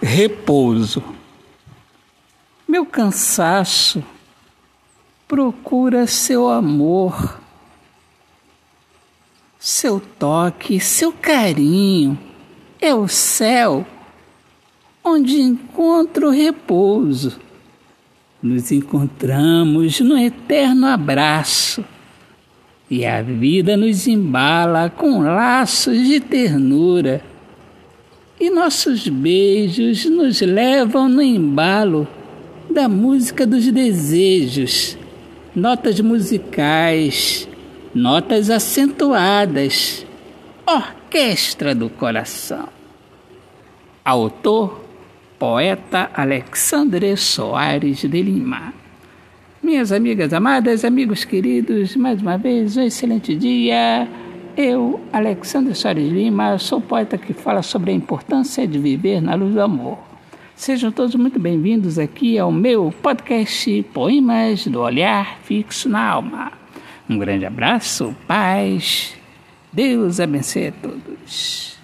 repouso. Meu cansaço procura seu amor, seu toque, seu carinho. É o céu onde encontro repouso. Nos encontramos no eterno abraço e a vida nos embala com laços de ternura e nossos beijos nos levam no embalo da música dos desejos, notas musicais, notas acentuadas, orquestra do coração. Autor, poeta Alexandre Soares de Lima. Minhas amigas amadas, amigos queridos, mais uma vez, um excelente dia. Eu, Alexandre Soares Lima, sou poeta que fala sobre a importância de viver na luz do amor. Sejam todos muito bem-vindos aqui ao meu podcast Poemas do Olhar Fixo na Alma. Um grande abraço, paz, Deus abençoe a todos.